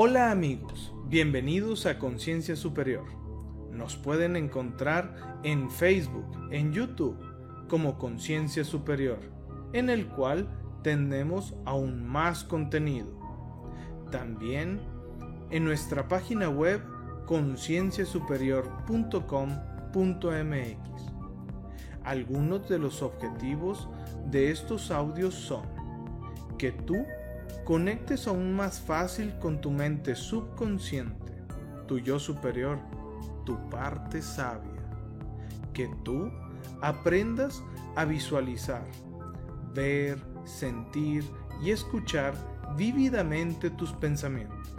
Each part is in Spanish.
Hola amigos, bienvenidos a Conciencia Superior. Nos pueden encontrar en Facebook, en YouTube, como Conciencia Superior, en el cual tendremos aún más contenido. También en nuestra página web concienciasuperior.com.mx. Algunos de los objetivos de estos audios son que tú conectes aún más fácil con tu mente subconsciente, tu yo superior, tu parte sabia, que tú aprendas a visualizar, ver, sentir y escuchar vívidamente tus pensamientos,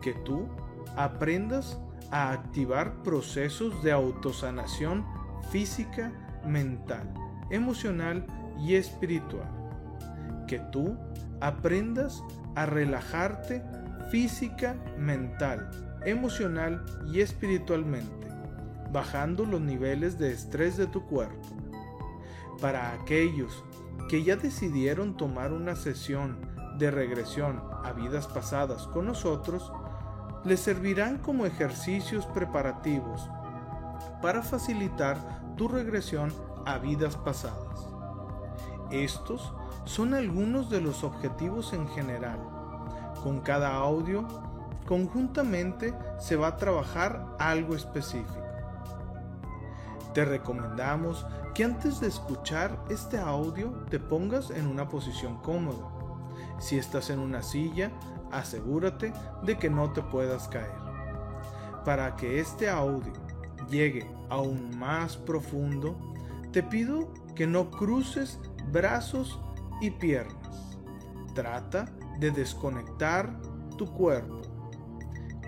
que tú aprendas a activar procesos de autosanación física, mental, emocional y espiritual, que tú aprendas a relajarte física, mental, emocional y espiritualmente, bajando los niveles de estrés de tu cuerpo. Para aquellos que ya decidieron tomar una sesión de regresión a vidas pasadas con nosotros, les servirán como ejercicios preparativos para facilitar tu regresión a vidas pasadas. Estos son algunos de los objetivos en general. Con cada audio, conjuntamente se va a trabajar algo específico. Te recomendamos que antes de escuchar este audio te pongas en una posición cómoda. Si estás en una silla, asegúrate de que no te puedas caer. Para que este audio llegue aún más profundo, te pido que no cruces brazos y piernas. Trata de desconectar tu cuerpo,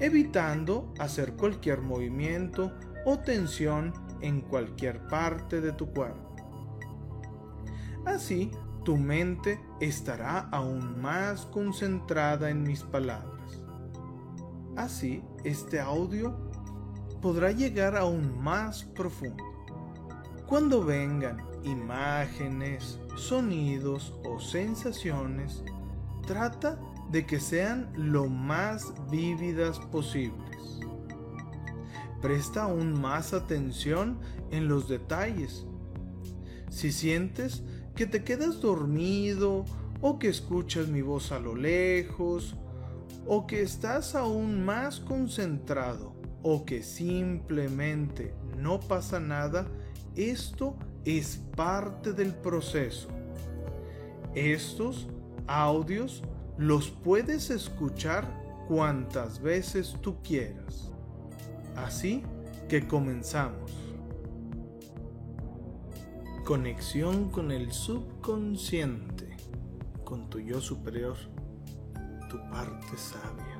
evitando hacer cualquier movimiento o tensión en cualquier parte de tu cuerpo. Así, tu mente estará aún más concentrada en mis palabras. Así, este audio podrá llegar aún más profundo. Cuando vengan imágenes, sonidos o sensaciones, trata de que sean lo más vívidas posibles. Presta aún más atención en los detalles. Si sientes que te quedas dormido o que escuchas mi voz a lo lejos o que estás aún más concentrado o que simplemente no pasa nada, esto es parte del proceso. Estos audios los puedes escuchar cuantas veces tú quieras. Así que comenzamos. Conexión con el subconsciente, con tu yo superior, tu parte sabia.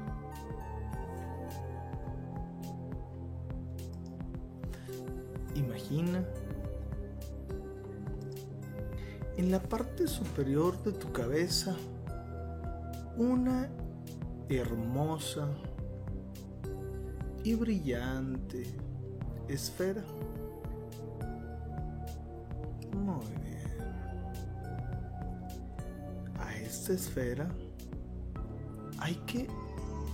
Imagina en la parte superior de tu cabeza una hermosa y brillante esfera. Muy bien. A esta esfera hay que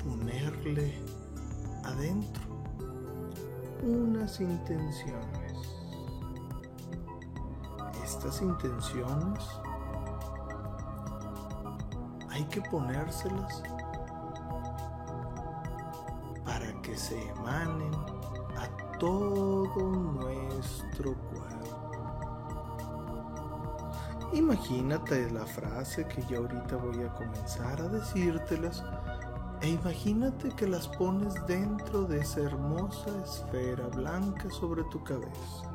ponerle adentro unas intenciones estas intenciones hay que ponérselas para que se emanen a todo nuestro cuerpo. Imagínate la frase que yo ahorita voy a comenzar a decírtelas e imagínate que las pones dentro de esa hermosa esfera blanca sobre tu cabeza.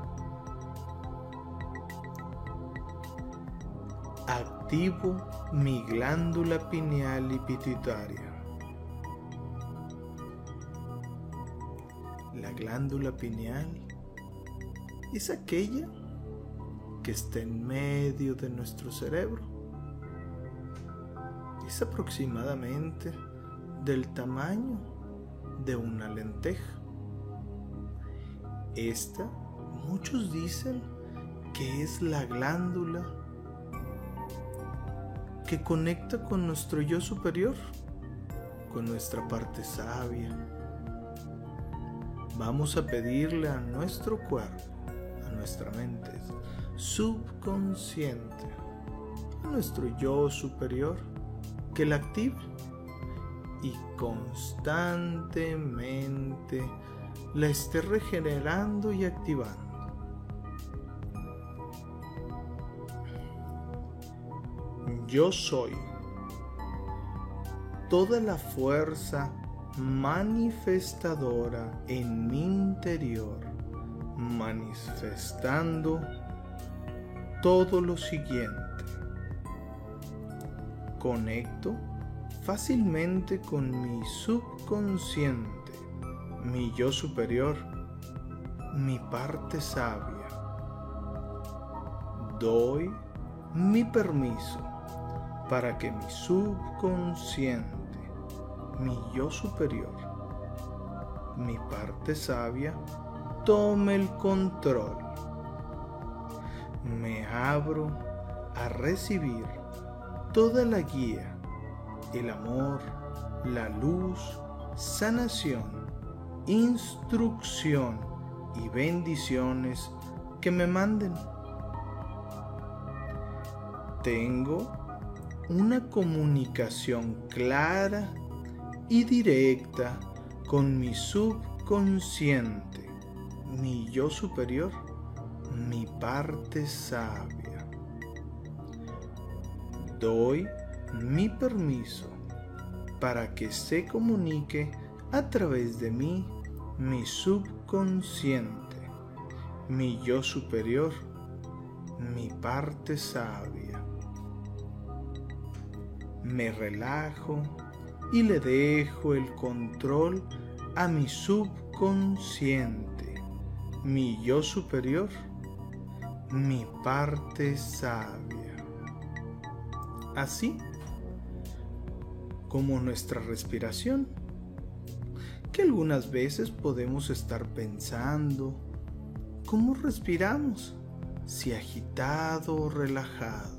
Activo mi glándula pineal y pituitaria. La glándula pineal es aquella que está en medio de nuestro cerebro. Es aproximadamente del tamaño de una lenteja. Esta, muchos dicen que es la glándula que conecta con nuestro yo superior, con nuestra parte sabia. Vamos a pedirle a nuestro cuerpo, a nuestra mente subconsciente, a nuestro yo superior, que la active y constantemente la esté regenerando y activando. Yo soy toda la fuerza manifestadora en mi interior, manifestando todo lo siguiente. Conecto fácilmente con mi subconsciente, mi yo superior, mi parte sabia. Doy mi permiso para que mi subconsciente, mi yo superior, mi parte sabia, tome el control. Me abro a recibir toda la guía el amor, la luz, sanación, instrucción y bendiciones que me manden. Tengo una comunicación clara y directa con mi subconsciente, mi yo superior, mi parte sabia. Doy mi permiso para que se comunique a través de mí mi subconsciente, mi yo superior, mi parte sabia. Me relajo y le dejo el control a mi subconsciente, mi yo superior, mi parte sabia. Así como nuestra respiración, que algunas veces podemos estar pensando, ¿cómo respiramos? Si agitado o relajado.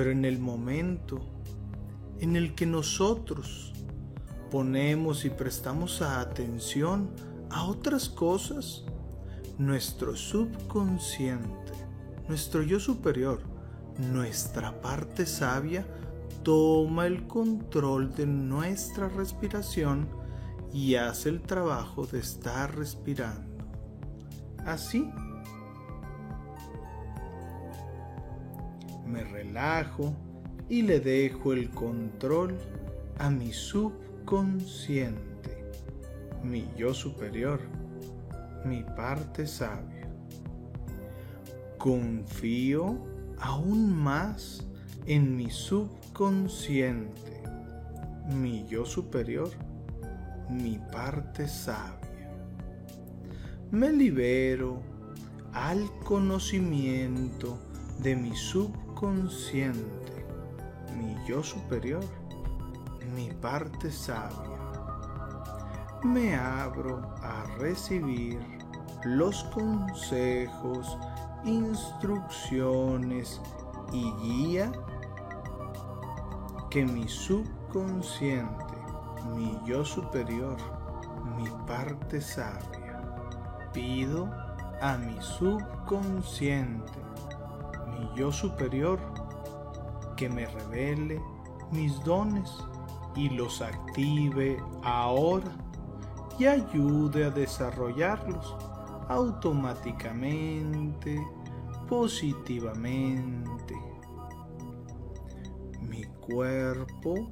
Pero en el momento en el que nosotros ponemos y prestamos atención a otras cosas, nuestro subconsciente, nuestro yo superior, nuestra parte sabia, toma el control de nuestra respiración y hace el trabajo de estar respirando. Así, me relajo y le dejo el control a mi subconsciente, mi yo superior, mi parte sabia. Confío aún más en mi subconsciente, mi yo superior, mi parte sabia. Me libero al conocimiento de mi subconsciente, mi yo superior, mi parte sabia. Me abro a recibir los consejos, instrucciones y guía que mi subconsciente, mi yo superior, mi parte sabia, pido a mi subconsciente, yo superior, que me revele mis dones y los active ahora y ayude a desarrollarlos automáticamente, positivamente cuerpo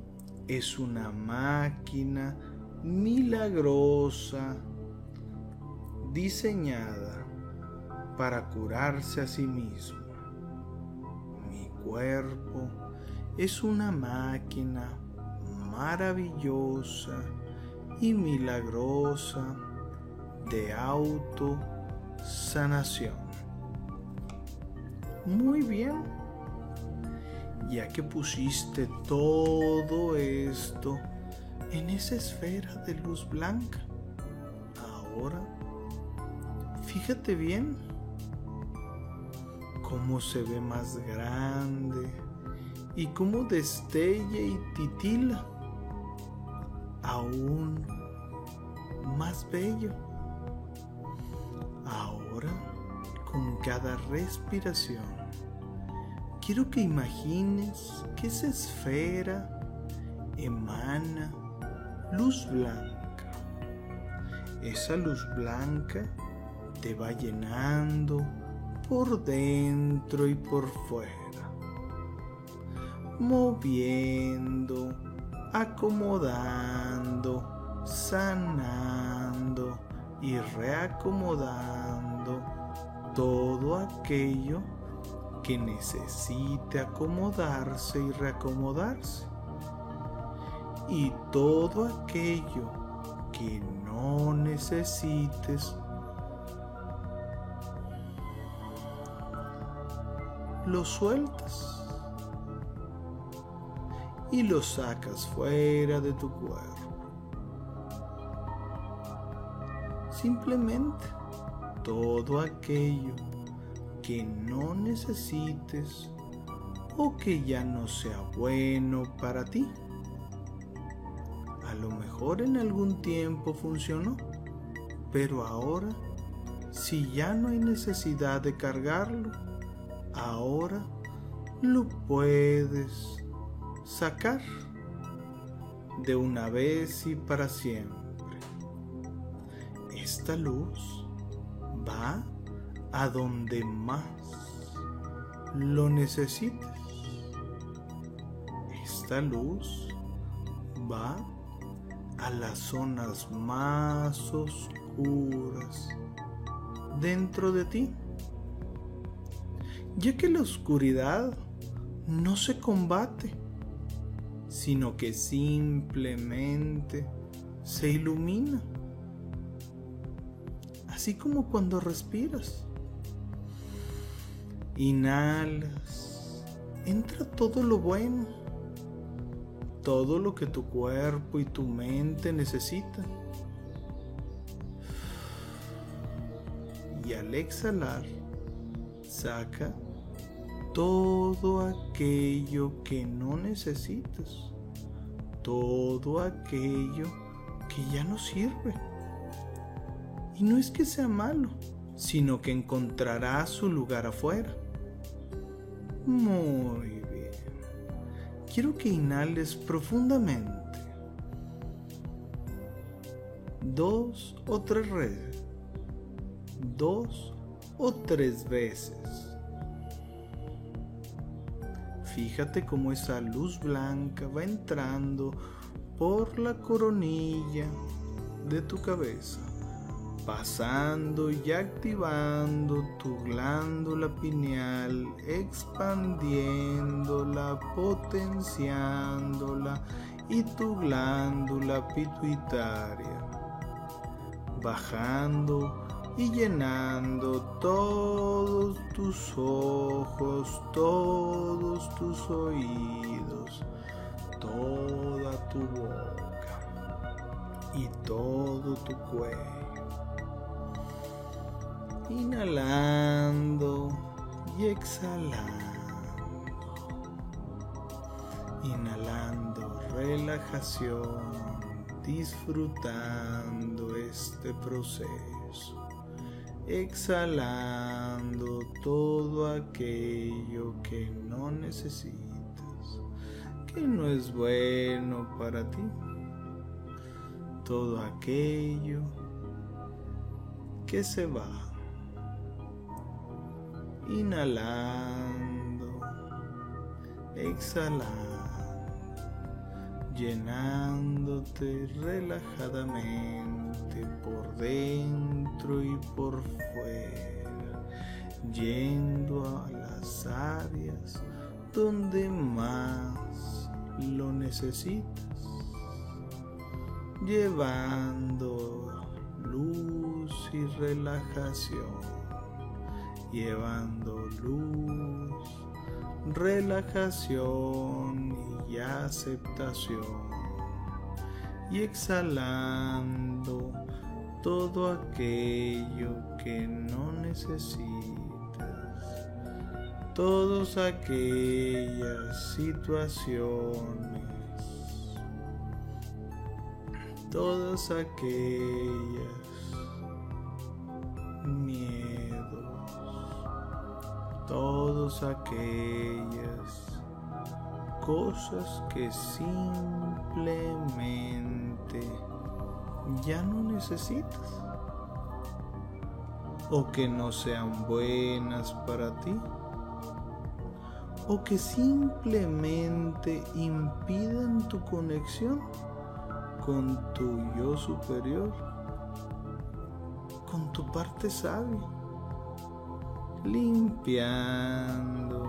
es una máquina milagrosa diseñada para curarse a sí mismo. Cuerpo es una máquina maravillosa y milagrosa de autosanación. Muy bien ya que pusiste todo esto en esa esfera de luz blanca. Ahora, fíjate bien cómo se ve más grande y cómo destella y titila aún más bello. Ahora, con cada respiración, quiero que imagines que esa esfera emana luz blanca. Esa luz blanca te va llenando por dentro y por fuera, moviendo, acomodando, sanando y reacomodando todo aquello que necesite acomodarse y reacomodarse. Y todo aquello que no necesites lo sueltas y lo sacas fuera de tu cuerpo. Simplemente todo aquello que no necesites o que ya no sea bueno para ti. A lo mejor en algún tiempo funcionó, pero ahora, si ya no hay necesidad de cargarlo, ahora lo puedes sacar de una vez y para siempre. Esta luz va a donde más lo necesites. Esta luz va a las zonas más oscuras dentro de ti ya que la oscuridad no se combate, sino que simplemente se ilumina. Así como cuando respiras. Inhalas, entra todo lo bueno, todo lo que tu cuerpo y tu mente necesitan. Y al exhalar, saca todo aquello que no necesitas, todo aquello que ya no sirve. Y no es que sea malo, sino que encontrará su lugar afuera. Muy bien. Quiero que inhales profundamente. Dos o tres veces. Dos o tres veces. Fíjate cómo esa luz blanca va entrando por la coronilla de tu cabeza, pasando y activando tu glándula pineal, expandiéndola, potenciándola y tu glándula pituitaria, bajando y llenando todos tus ojos, todos tus oídos, toda tu boca y todo tu cuello. Inhalando y exhalando. Inhalando relajación, disfrutando este proceso exhalando todo aquello que no necesitas, que no es bueno para ti, todo aquello que se va, inhalando, exhalando llenándote relajadamente por dentro y por fuera, yendo a las áreas donde más lo necesitas, llevando luz y relajación, llevando luz, relajación y aceptación. Y exhalando todo aquello que no necesitas. Todas aquellas situaciones todas aquellas miedos, todas aquellas cosas que simplemente ya no necesitas o que no sean buenas para ti o que simplemente impidan tu conexión con tu yo superior, con tu parte sabia, limpiando,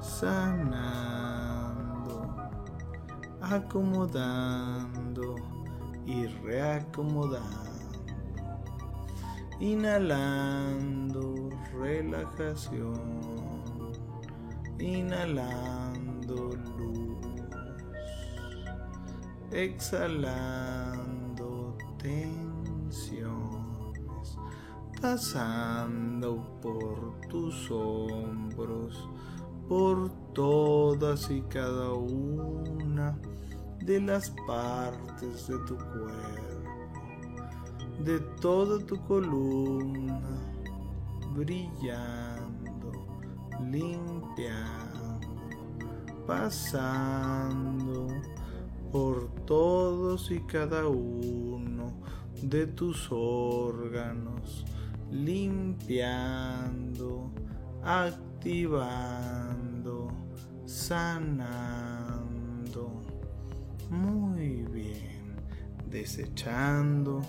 sanando, acomodando y reacomodando. Inhalando relajación, inhalando luz, exhalando tensiones, pasando por tus hombros, por todas y cada una de las partes de tu cuerpo de toda tu columna, brillando, limpiando, pasando por todos y cada uno de tus órganos, limpiando, activando, sanando. Muy bien, desechando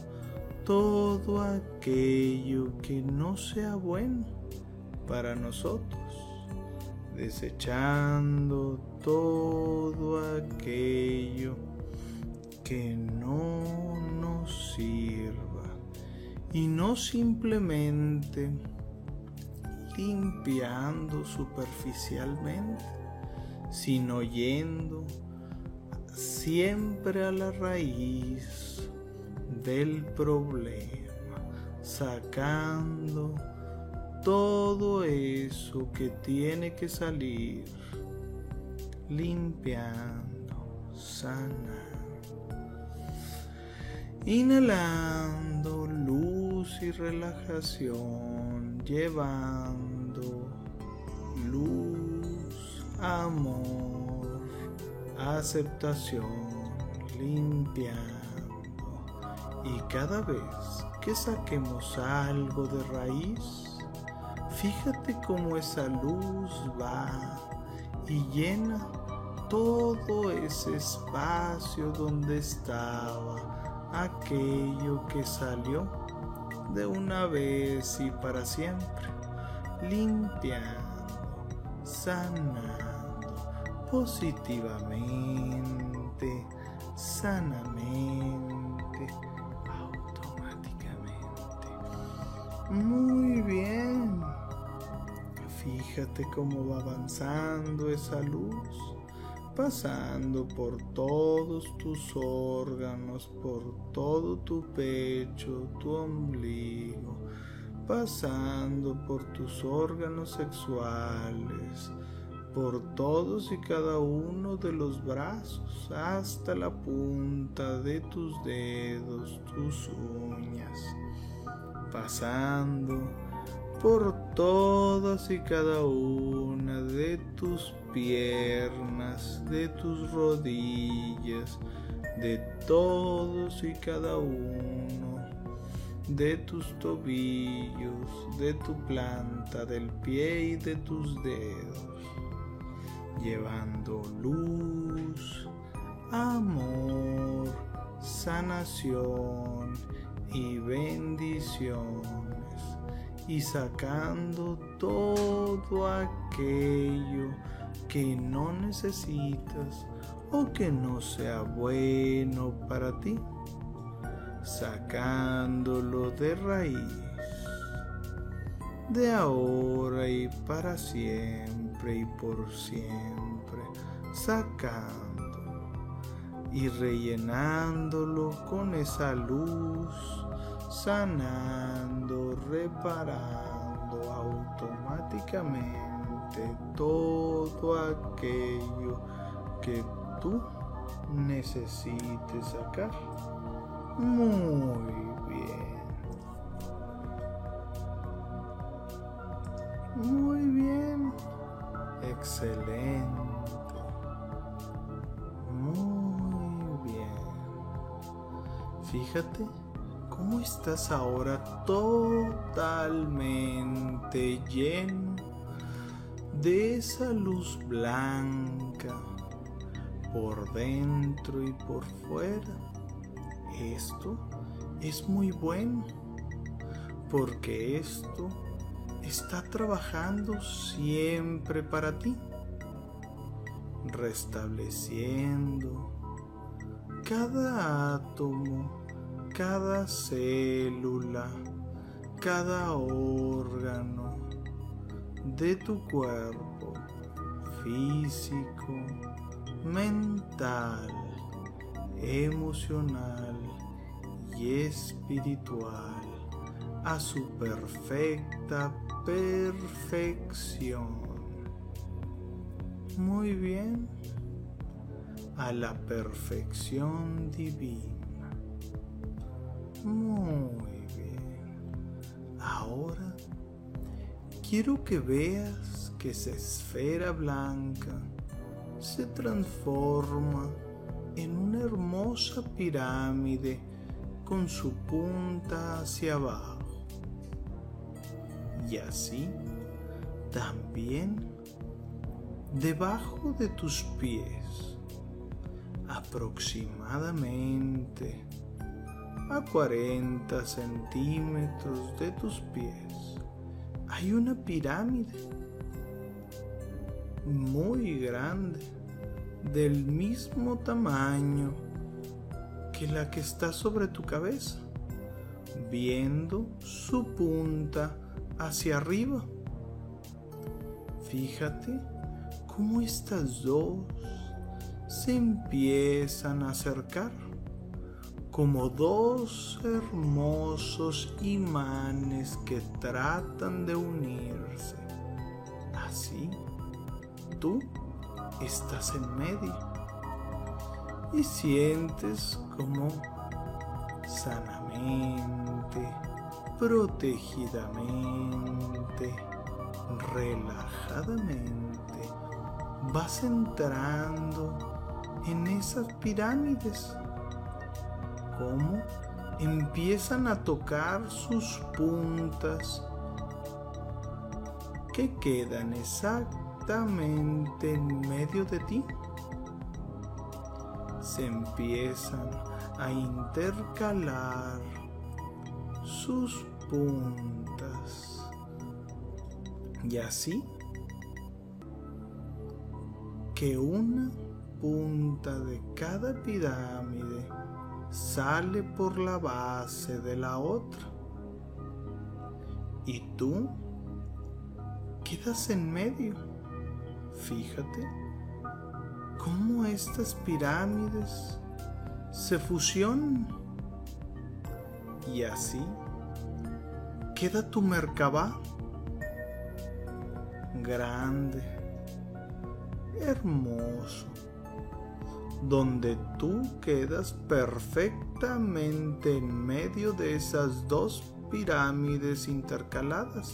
todo aquello que no sea bueno para nosotros, desechando todo aquello que no nos sirva y no simplemente limpiando superficialmente, sino yendo siempre a la raíz del problema, sacando todo eso que tiene que salir, limpiando, sanando, inhalando luz y relajación, llevando luz, amor, aceptación, limpiando. Y cada vez que saquemos algo de raíz, fíjate cómo esa luz va y llena todo ese espacio donde estaba aquello que salió de una vez y para siempre, limpiando, sanando positivamente, sanamente Muy bien. Fíjate cómo va avanzando esa luz, pasando por todos tus órganos, por todo tu pecho, tu ombligo, pasando por tus órganos sexuales, por todos y cada uno de los brazos, hasta la punta de tus dedos, tus uñas pasando por todas y cada una de tus piernas, de tus rodillas, de todos y cada uno de tus tobillos, de tu planta del pie y de tus dedos, llevando luz, amor, sanación y bendiciones y sacando todo aquello que no necesitas o que no sea bueno para ti, sacándolo de raíz, de ahora y para siempre y por siempre, sacando y rellenándolo con esa luz, sanando, reparando automáticamente todo aquello que tú necesites sacar. Muy bien. Muy bien. Excelente. Muy bien. Fíjate cómo estás ahora totalmente lleno de esa luz blanca por dentro y por fuera. Esto es muy bueno porque esto está trabajando siempre para ti, restableciendo cada átomo, cada célula, cada órgano de tu cuerpo físico, mental, emocional y espiritual a su perfecta perfección. Muy bien, a la perfección divina. Muy bien. Ahora quiero que veas que esa esfera blanca se transforma en una hermosa pirámide con su punta hacia abajo y así también debajo de tus pies, aproximadamente a 40 centímetros de tus pies, hay una pirámide muy grande, del mismo tamaño que la que está sobre tu cabeza, viendo su punta hacia arriba. Fíjate cómo estas dos se empiezan a acercar como dos hermosos imanes que tratan de unirse. Así, tú estás en medio y sientes como sanamente protegidamente, relajadamente, vas entrando en esas pirámides. Cómo empiezan a tocar sus puntas que quedan exactamente en medio de ti. Se empiezan a intercalar sus puntas. Y así que una punta de cada pirámide sale por la base de la otra. Y tú quedas en medio. Fíjate cómo estas pirámides se fusionan. Y así queda tu Merkabah grande, hermoso, donde tú quedas perfectamente en medio de esas dos pirámides intercaladas.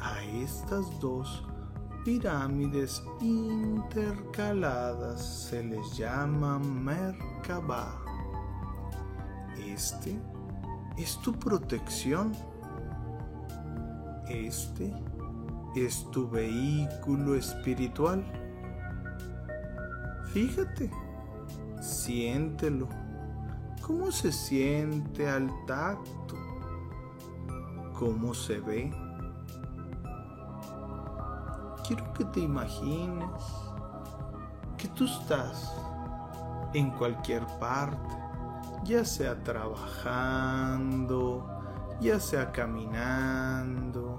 A estas dos pirámides intercaladas se les llama Merkabah. Este es tu protección. Este es tu vehículo espiritual. Fíjate, siéntelo. ¿Cómo se siente al tacto? ¿Cómo se ve? Quiero que te imagines que tú estás en cualquier parte ya sea trabajando, ya sea caminando,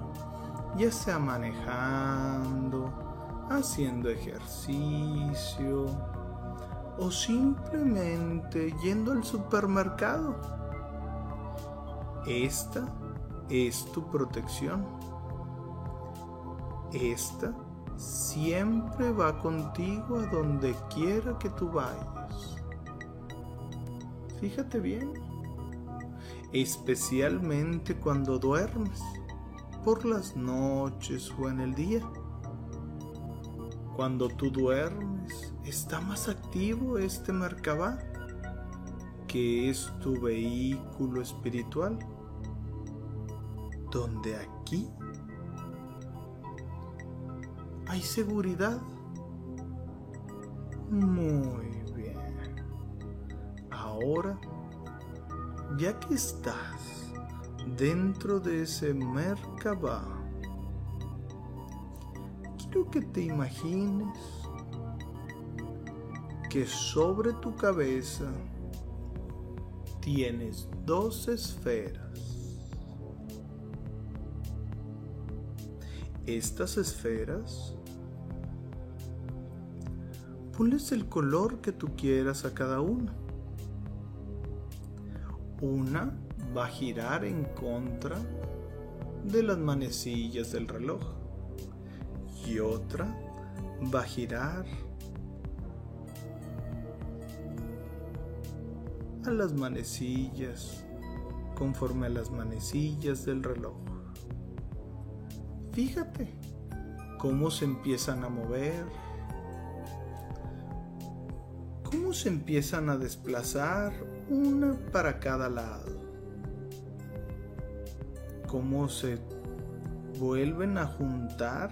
ya sea manejando, haciendo ejercicio o simplemente yendo al supermercado. Esta es tu protección. Esta siempre va contigo a donde quiera que tú vayas. Fíjate bien. Especialmente cuando duermes, por las noches o en el día. Cuando tú duermes, está más activo este Merkabah, que es tu vehículo espiritual, donde aquí hay seguridad. Muy. Ahora, ya que estás dentro de ese Merkabah, quiero que te imagines que sobre tu cabeza tienes dos esferas. Estas esferas, ponles el color que tú quieras a cada una. Una va a girar en contra de las manecillas del reloj y otra va a girar a las manecillas conforme a las manecillas del reloj. Fíjate cómo se empiezan a mover, cómo se empiezan a desplazar una para cada lado, cómo se vuelven a juntar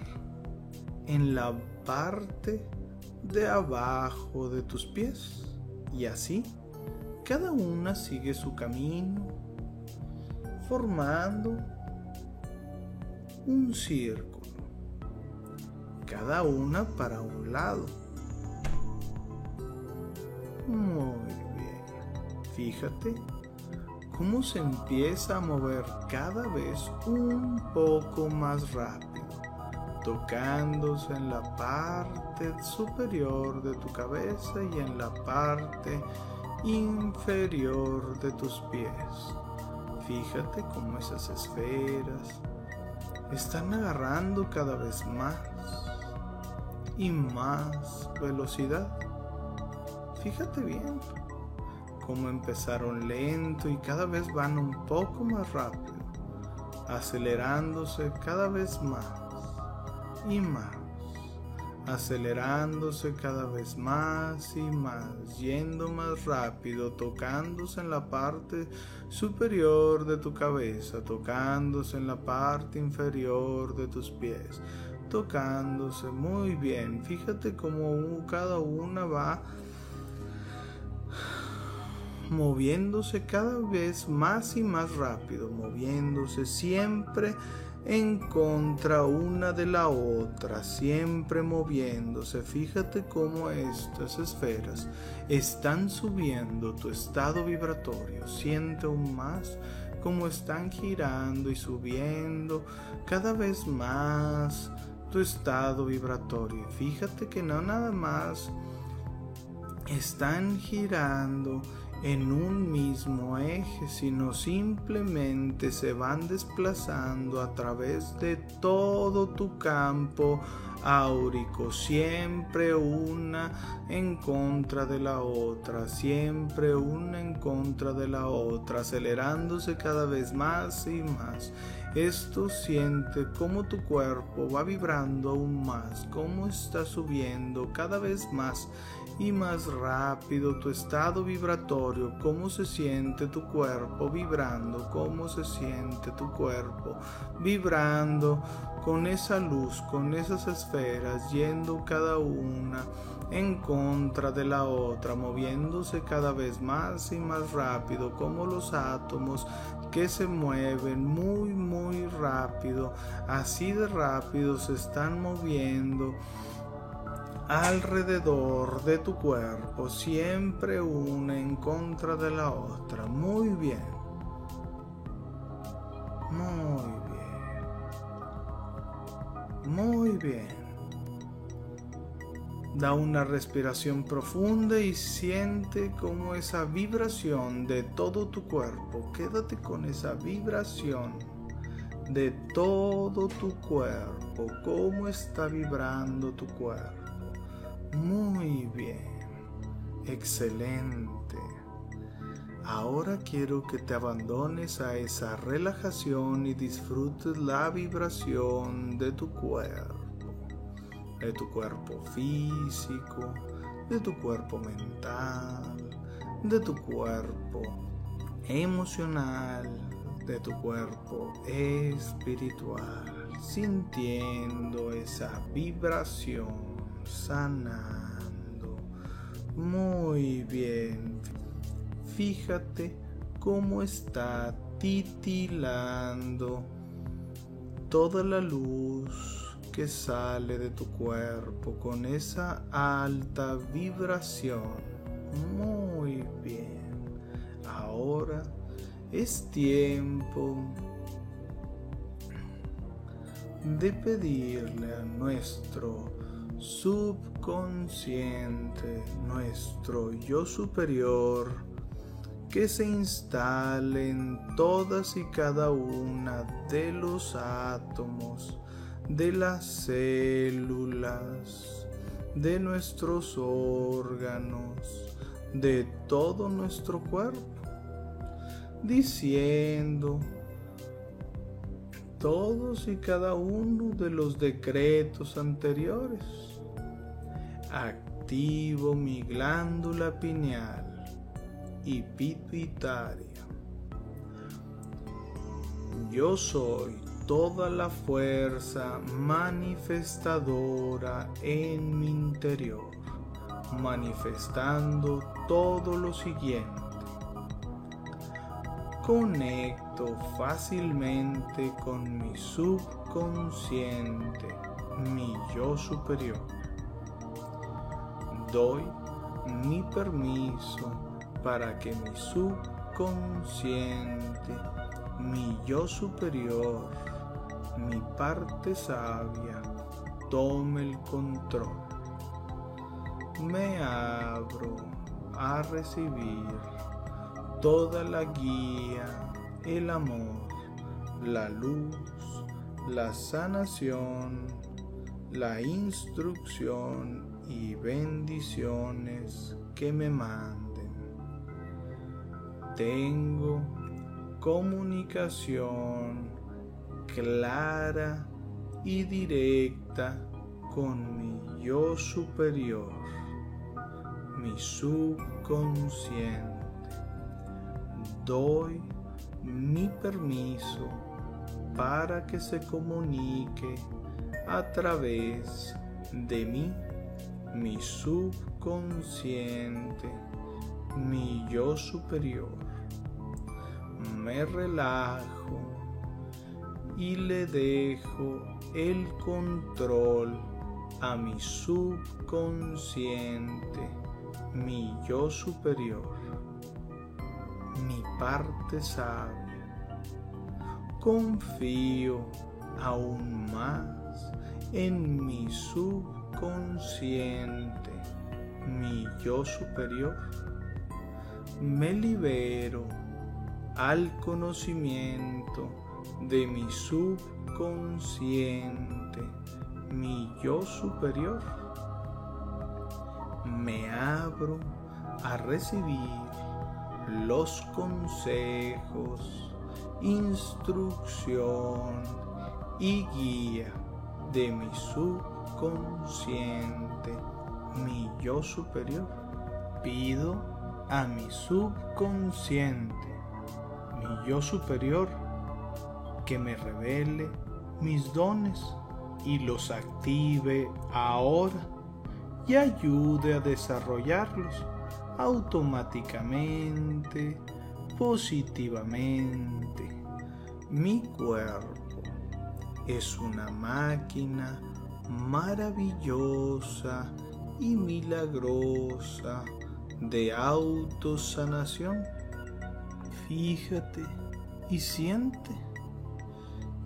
en la parte de abajo de tus pies. Y así, cada una sigue su camino, formando un círculo. Cada una para un lado. Muy bien. Fíjate cómo se empieza a mover cada vez un poco más rápido tocándose en la parte superior de tu cabeza y en la parte inferior de tus pies. Fíjate cómo esas esferas están agarrando cada vez más y más velocidad. Fíjate bien cómo empezaron lento y cada vez van un poco más rápido, acelerándose cada vez más y más, acelerándose cada vez más y más, yendo más rápido, tocándose en la parte superior de tu cabeza, tocándose en la parte inferior de tus pies, tocándose muy bien. Fíjate cómo cada una va moviéndose cada vez más y más rápido, moviéndose siempre en contra una de la otra, siempre moviéndose. Fíjate cómo estas esferas están subiendo tu estado vibratorio. Siente aún más cómo están girando y subiendo cada vez más tu estado vibratorio. Fíjate que no nada más están girando en un mismo eje, sino simplemente se van desplazando a través de todo tu campo áurico, siempre una en contra de la otra, siempre una en contra de la otra, acelerándose cada vez más y más. Esto siente cómo tu cuerpo va vibrando aún más, cómo está subiendo cada vez más y más rápido tu estado vibratorio, cómo se siente tu cuerpo vibrando, cómo se siente tu cuerpo vibrando con esa luz, con esas esferas, yendo cada una en contra de la otra, moviéndose cada vez más y más rápido, como los átomos que se mueven muy, muy rápido, así de rápido se están moviendo alrededor de tu cuerpo, siempre una en contra de la otra. Muy bien. Muy bien. Muy bien. Da una respiración profunda y siente como esa vibración de todo tu cuerpo. Quédate con esa vibración de todo tu cuerpo. Cómo está vibrando tu cuerpo. Muy bien. Excelente. Ahora quiero que te abandones a esa relajación y disfrutes la vibración de tu cuerpo, de tu cuerpo físico, de tu cuerpo mental, de tu cuerpo emocional, de tu cuerpo espiritual, sintiendo esa vibración, sanando. Muy bien. Fíjate cómo está titilando toda la luz que sale de tu cuerpo con esa alta vibración. Muy bien. Ahora es tiempo de pedirle a nuestro subconsciente, nuestro yo superior, que se instale en todas y cada una de los átomos de las células, de nuestros órganos, de todo nuestro cuerpo, diciendo todos y cada uno de los decretos anteriores. Activo mi glándula pineal y pituitaria. Yo soy toda la fuerza manifestadora en mi interior, manifestando todo lo siguiente. Conecto fácilmente con mi subconsciente, mi yo superior. Doy mi permiso para que mi subconsciente, mi yo superior, mi parte sabia tome el control. Me abro a recibir toda la guía, el amor, la luz, la sanación, la instrucción y bendiciones que me manden. Tengo comunicación clara y directa con mi yo superior, mi subconsciente. Doy mi permiso para que se comunique a través de mí, mi subconsciente, mi yo superior. Me relajo y le dejo el control a mi subconsciente, mi yo superior, mi parte sabia. Confío aún más en mi subconsciente, mi yo superior. Me libero al conocimiento de mi subconsciente, mi yo superior, me abro a recibir los consejos, instrucción y guía de mi subconsciente, mi yo superior. Pido a mi subconsciente, mi yo superior, que me revele mis dones y los active ahora y ayude a desarrollarlos automáticamente, positivamente. Mi cuerpo es una máquina maravillosa y milagrosa de autosanación. Fíjate y siente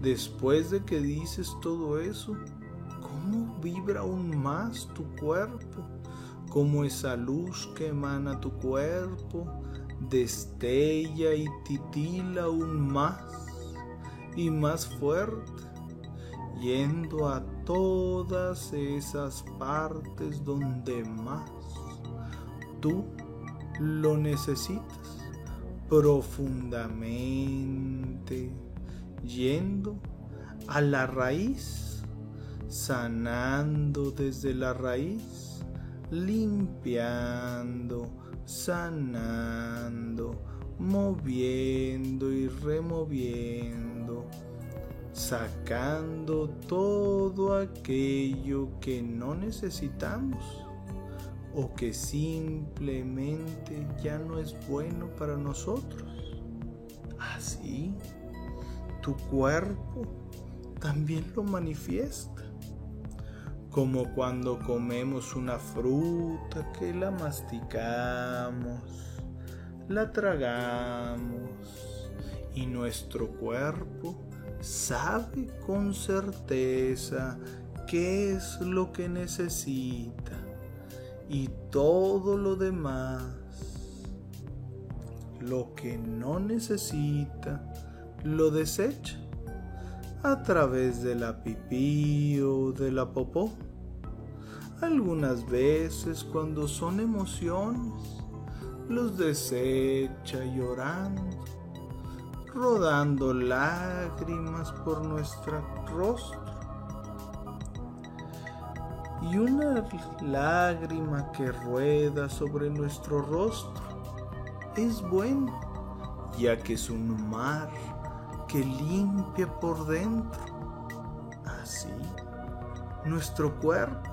Después de que dices todo eso, ¿cómo vibra aún más tu cuerpo? Como esa luz que emana tu cuerpo destella y titila aún más y más fuerte, yendo a todas esas partes donde más tú lo necesitas profundamente, yendo a la raíz, sanando desde la raíz, limpiando, sanando, moviendo y removiendo, sacando todo aquello que no necesitamos o que simplemente ya no es bueno para nosotros. Así, tu cuerpo también lo manifiesta. Como cuando comemos una fruta que la masticamos, la tragamos y nuestro cuerpo sabe con certeza qué es lo que necesita y todo lo demás, lo que no necesita, lo desecha a través de la pipí o de la popó. Algunas veces cuando son emociones, los desecha llorando, rodando lágrimas por nuestro rostro y una lágrima que rueda sobre nuestro rostro es bueno, ya que es un mar que limpia por dentro. Así, nuestro cuerpo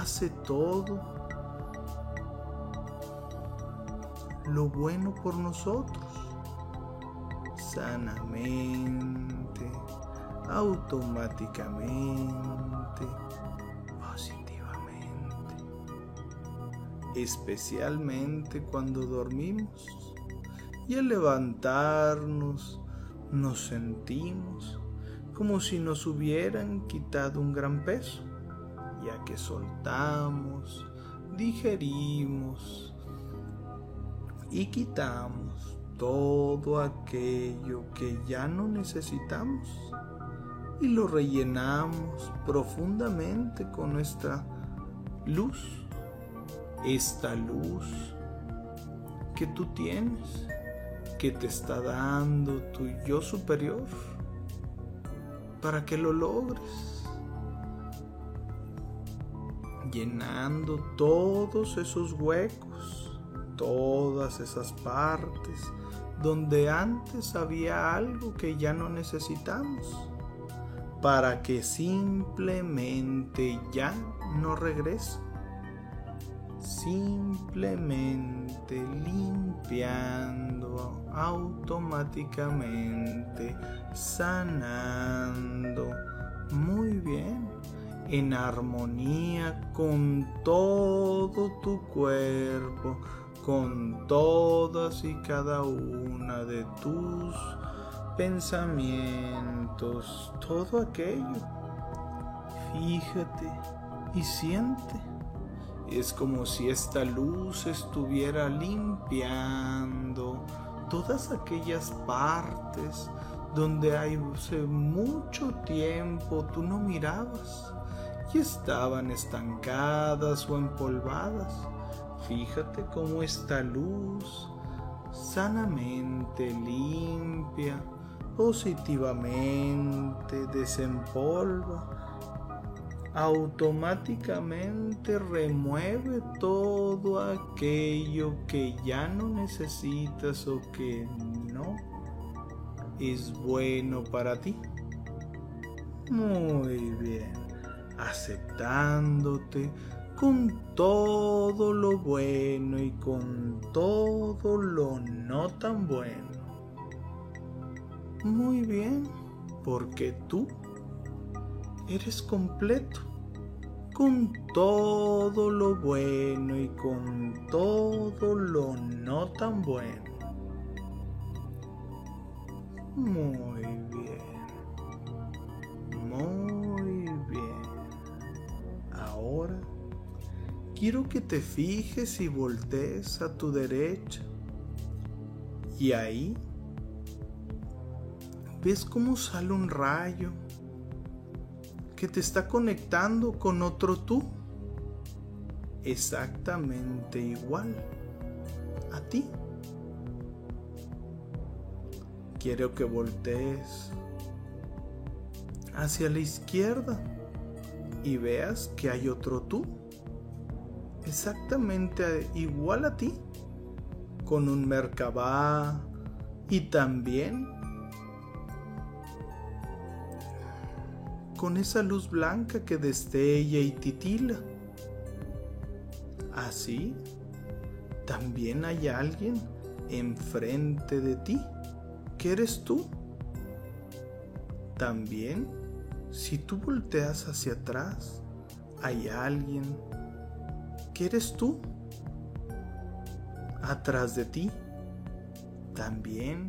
hace todo lo bueno por nosotros, sanamente, automáticamente especialmente cuando dormimos. Y al levantarnos nos sentimos como si nos hubieran quitado un gran peso, ya que soltamos, digerimos y quitamos todo aquello que ya no necesitamos y lo rellenamos profundamente con nuestra luz esta luz que tú tienes, que te está dando tu yo superior, para que lo logres, llenando todos esos huecos, todas esas partes donde antes había algo que ya no necesitamos, para que simplemente ya no regrese. Simplemente limpiando automáticamente, sanando muy bien, en armonía con todo tu cuerpo, con todas y cada una de tus pensamientos, todo aquello. Fíjate y siente es como si esta luz estuviera limpiando todas aquellas partes donde hace mucho tiempo tú no mirabas y estaban estancadas o empolvadas. Fíjate cómo esta luz sanamente limpia, positivamente desempolva automáticamente remueve todo aquello que ya no necesitas o que no es bueno para ti. Muy bien, aceptándote con todo lo bueno y con todo lo no tan bueno. Muy bien, porque tú eres completo con todo lo bueno y con todo lo no tan bueno. Muy bien. Muy quiero que te fijes y voltees a tu derecha. Y ahí ves cómo sale un rayo que te está conectando con otro tú. Exactamente igual a ti. quiero que voltees hacia la izquierda y veas que hay otro tú, exactamente igual a ti, con un Merkabah y también con esa luz blanca que destella y titila. Así, también hay alguien enfrente de ti, que eres tú. También, si tú volteas hacia atrás, hay alguien que eres tú. Atrás de ti, también,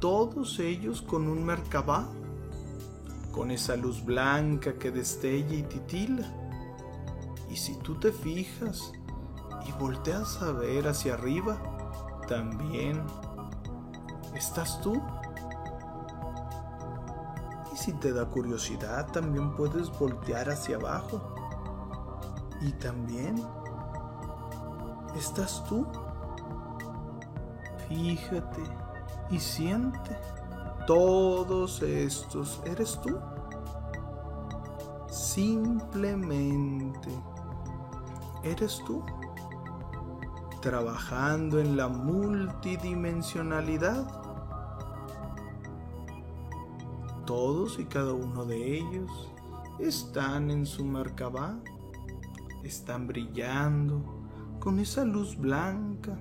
todos ellos con un Merkabah con esa luz blanca que destella y titila. Y si tú te fijas y volteas a ver hacia arriba, también estás tú. Y si te da curiosidad, también puedes voltear hacia abajo. Y también estás tú. Fíjate y siente todos estos eres tú. Simplemente eres tú. Trabajando en la multidimensionalidad. Todos y cada uno de ellos están en su Merkabah, están brillando con esa luz blanca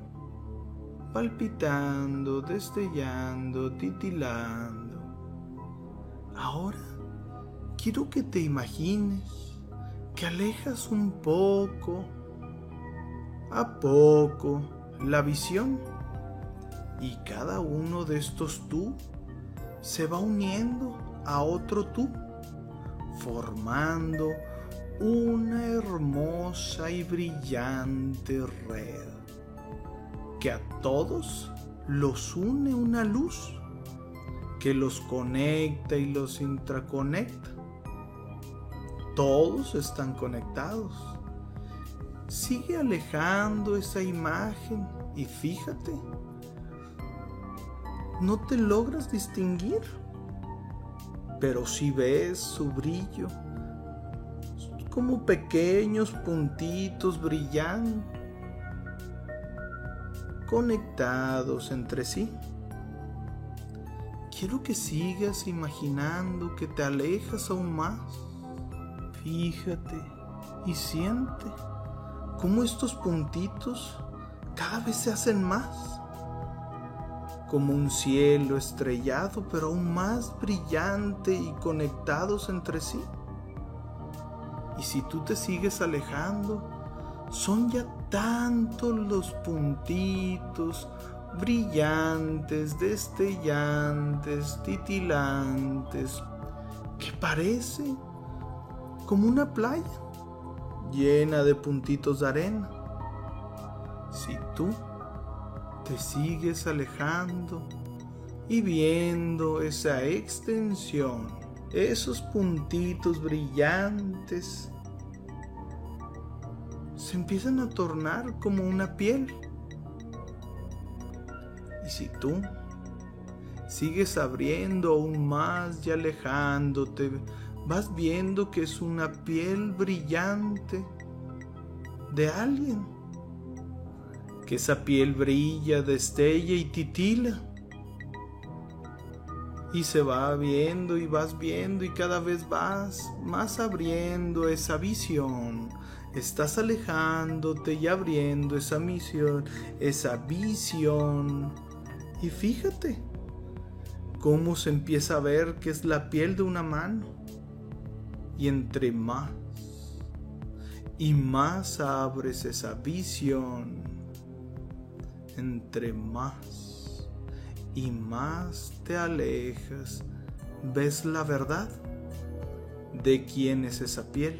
palpitando, destellando, titilando. Ahora quiero que te imagines que alejas un poco, a poco, la visión y cada uno de estos tú se va uniendo a otro tú, formando una hermosa y brillante red que a todos los une una luz que los conecta y los intraconecta. Todos están conectados. Sigue alejando esa imagen y fíjate, no te logras distinguir, pero si ves su brillo como pequeños puntitos brillando conectados entre sí. Quiero que sigas imaginando que te alejas aún más. Fíjate y siente cómo estos puntitos cada vez se hacen más. Como un cielo estrellado, pero aún más brillante y conectados entre sí. Y si tú te sigues alejando, son ya tantos los puntitos brillantes, destellantes, titilantes, que parece como una playa llena de puntitos de arena. Si tú te sigues alejando y viendo esa extensión, esos puntitos brillantes, se empiezan a tornar como una piel. Y si tú sigues abriendo aún más y alejándote, vas viendo que es una piel brillante de alguien. Que esa piel brilla, destella y titila. Y se va viendo y vas viendo y cada vez vas más abriendo esa visión estás alejándote y abriendo esa misión, esa visión. Y fíjate cómo se empieza a ver que es la piel de una mano. Y entre más y más abres esa visión, entre más y más te alejas, ves la verdad de quién es esa piel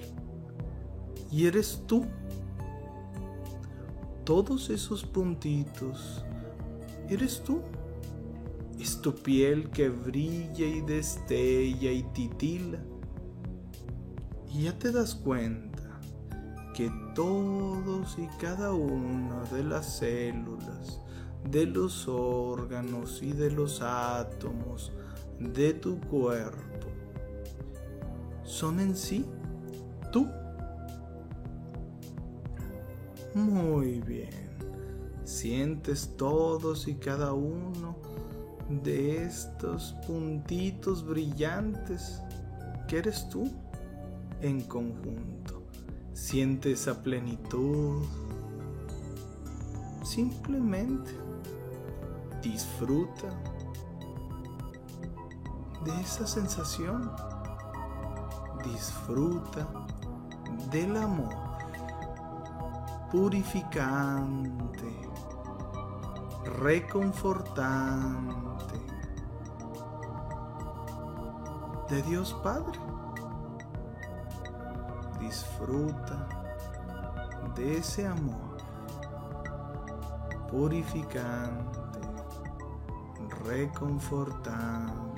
y eres tú. Todos esos puntitos, eres tú. Es tu piel que brilla y destella y titila. Y ya te das cuenta que todos y cada una de las células de los órganos y de los átomos de tu cuerpo son en sí tú. Muy bien. Sientes todos y cada uno de estos puntitos brillantes que eres tú en conjunto. Siente esa plenitud. Simplemente disfruta de esa sensación. Disfruta del amor purificante, reconfortante de Dios Padre. Disfruta de ese amor purificante, reconfortante.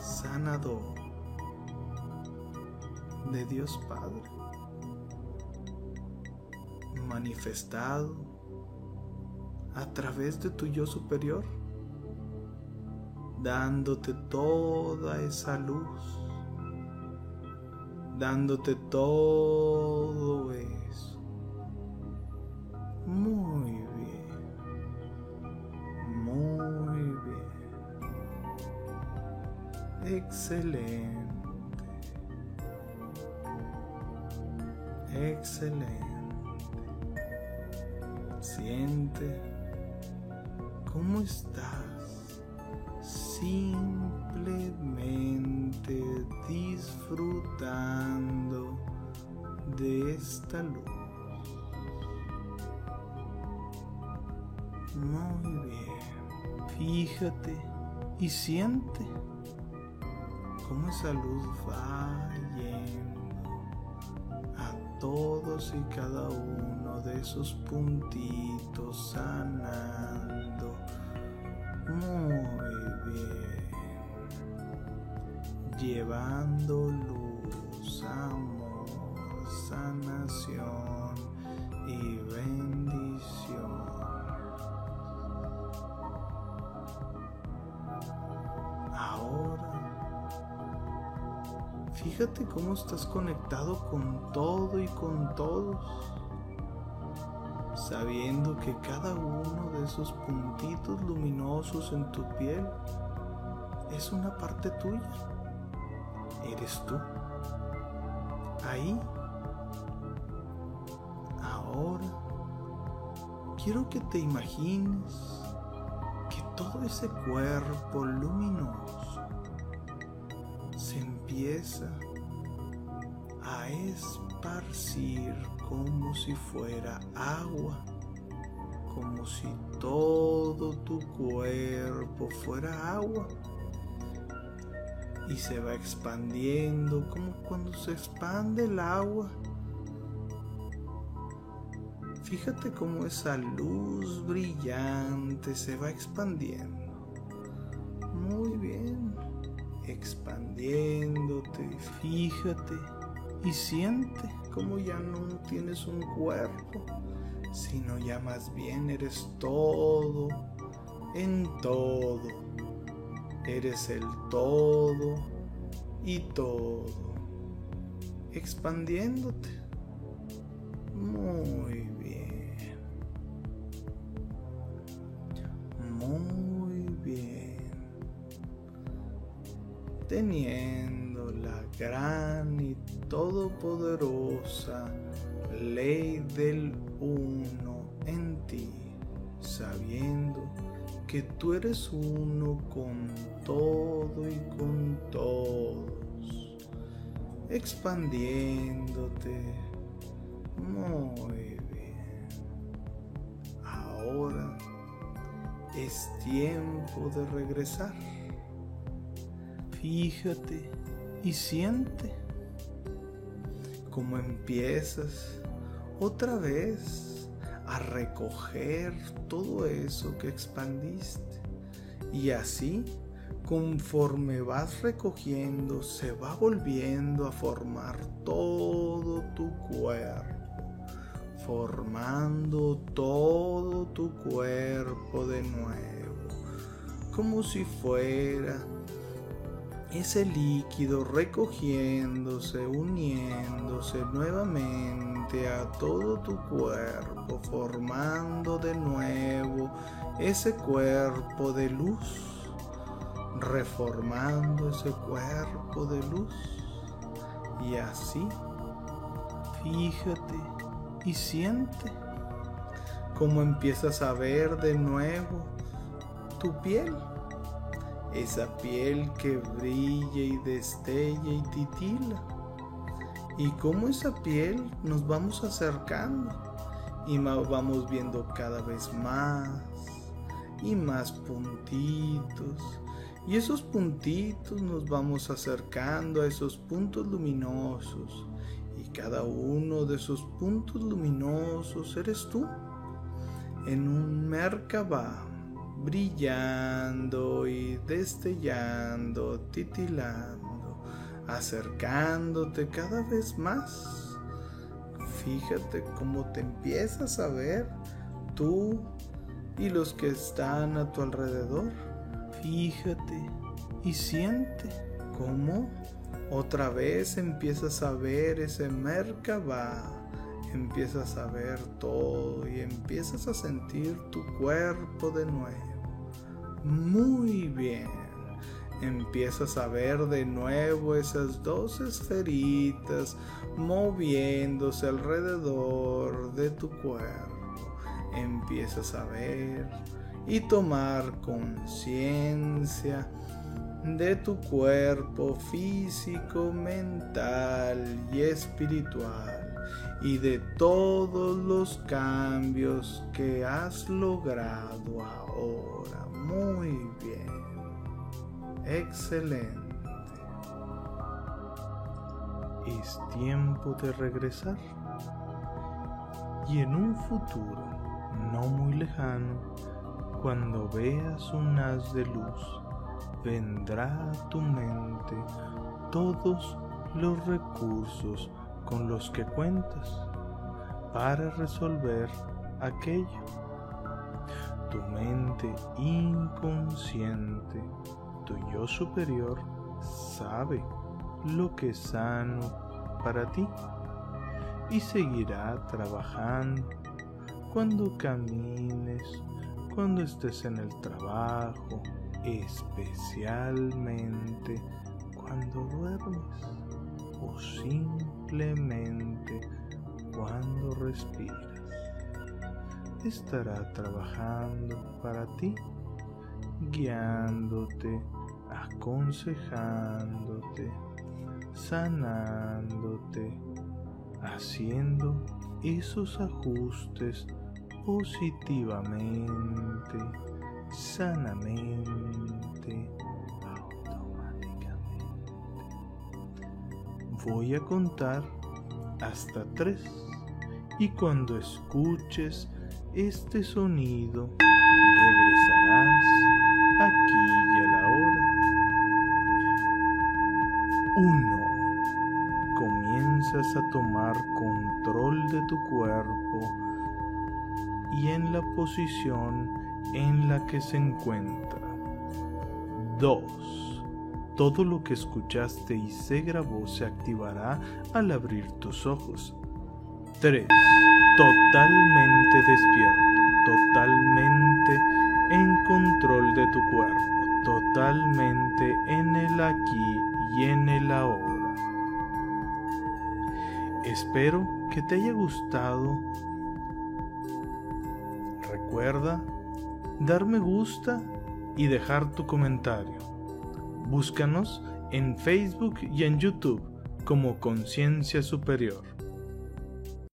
sanador de Dios Padre manifestado a través de tu yo superior, dándote toda esa luz, dándote todo eso. Y siente cómo esa luz va yendo todos y cada uno de esos puntitos sanando muy bien, llevando luz, amor, sanación y bendición. Fíjate cómo estás conectado con todo y con todos, sabiendo que cada uno de esos puntitos luminosos en tu piel es una parte tuya. Eres tú. Ahí. Ahora quiero que te imagines que todo ese cuerpo luminoso empieza a esparcir como si fuera agua, como si todo tu cuerpo fuera agua. Y se va expandiendo como cuando se expande el agua. Fíjate cómo esa luz brillante se va expandiendo. Muy bien expandiéndote. Fíjate y siente como ya no tienes un cuerpo, sino ya más bien eres todo en todo. Eres el todo y todo. Expandiéndote. Muy teniendo la gran y todopoderosa ley del uno en ti, sabiendo que tú eres uno con todo y con todos, expandiéndote muy bien. Ahora es tiempo de regresar Fíjate y siente cómo empiezas otra vez a recoger todo eso que expandiste. Y así conforme vas recogiendo, se va volviendo a formar todo tu cuerpo, formando todo tu cuerpo de nuevo, como si fuera ese líquido recogiéndose, uniéndose nuevamente a todo tu cuerpo, formando de nuevo ese cuerpo de luz reformando ese cuerpo de luz. Y así, fíjate y siente cómo empiezas a ver de nuevo tu piel. Esa piel que brilla y destella y titila. Y cómo esa piel nos vamos acercando y vamos viendo cada vez más y más puntitos y esos puntitos nos vamos acercando a esos puntos luminosos. Y cada uno de esos puntos luminosos eres tú. En un Merkaba, brillando y destellando, titilando, acercándote cada vez más. Fíjate cómo te empiezas a ver tú y los que están a tu alrededor fíjate y siente cómo otra vez empiezas a ver ese Merkaba, empiezas a ver todo y empiezas a sentir tu cuerpo de nuevo. Muy bien. Empiezas a ver de nuevo esas dos esferitas moviéndose alrededor de tu cuerpo. Empiezas a ver y tomar conciencia de tu cuerpo físico, mental y espiritual y de todos los cambios que has logrado ahora. Muy bien. Excelente. Es tiempo de regresar. Y en un futuro no muy lejano, cuando veas un haz de luz, vendrá a tu mente todos los recursos con los que cuentas para resolver aquello. Tu mente inconsciente, tu yo superior, sabe lo que es sano para ti y seguirá trabajando cuando camines cuando estés en el trabajo, especialmente cuando duermes o simplemente cuando respiras. Estará trabajando para ti, guiándote, aconsejándote, sanándote, haciendo esos ajustes positivamente, sanamente, automáticamente. Voy a contar hasta tres y cuando escuches este sonido regresarás aquí y a la hora. Uno. Comienzas a tomar control de tu cuerpo y en la posición en la que se encuentra. 2. Todo lo que escuchaste y se grabó se activará al abrir tus ojos. 3. Totalmente despierto, totalmente en control de tu cuerpo, totalmente en el aquí y en el ahora. Espero que te haya gustado Recuerda dar me gusta y dejar tu comentario. Búscanos en Facebook y en YouTube como Conciencia Superior.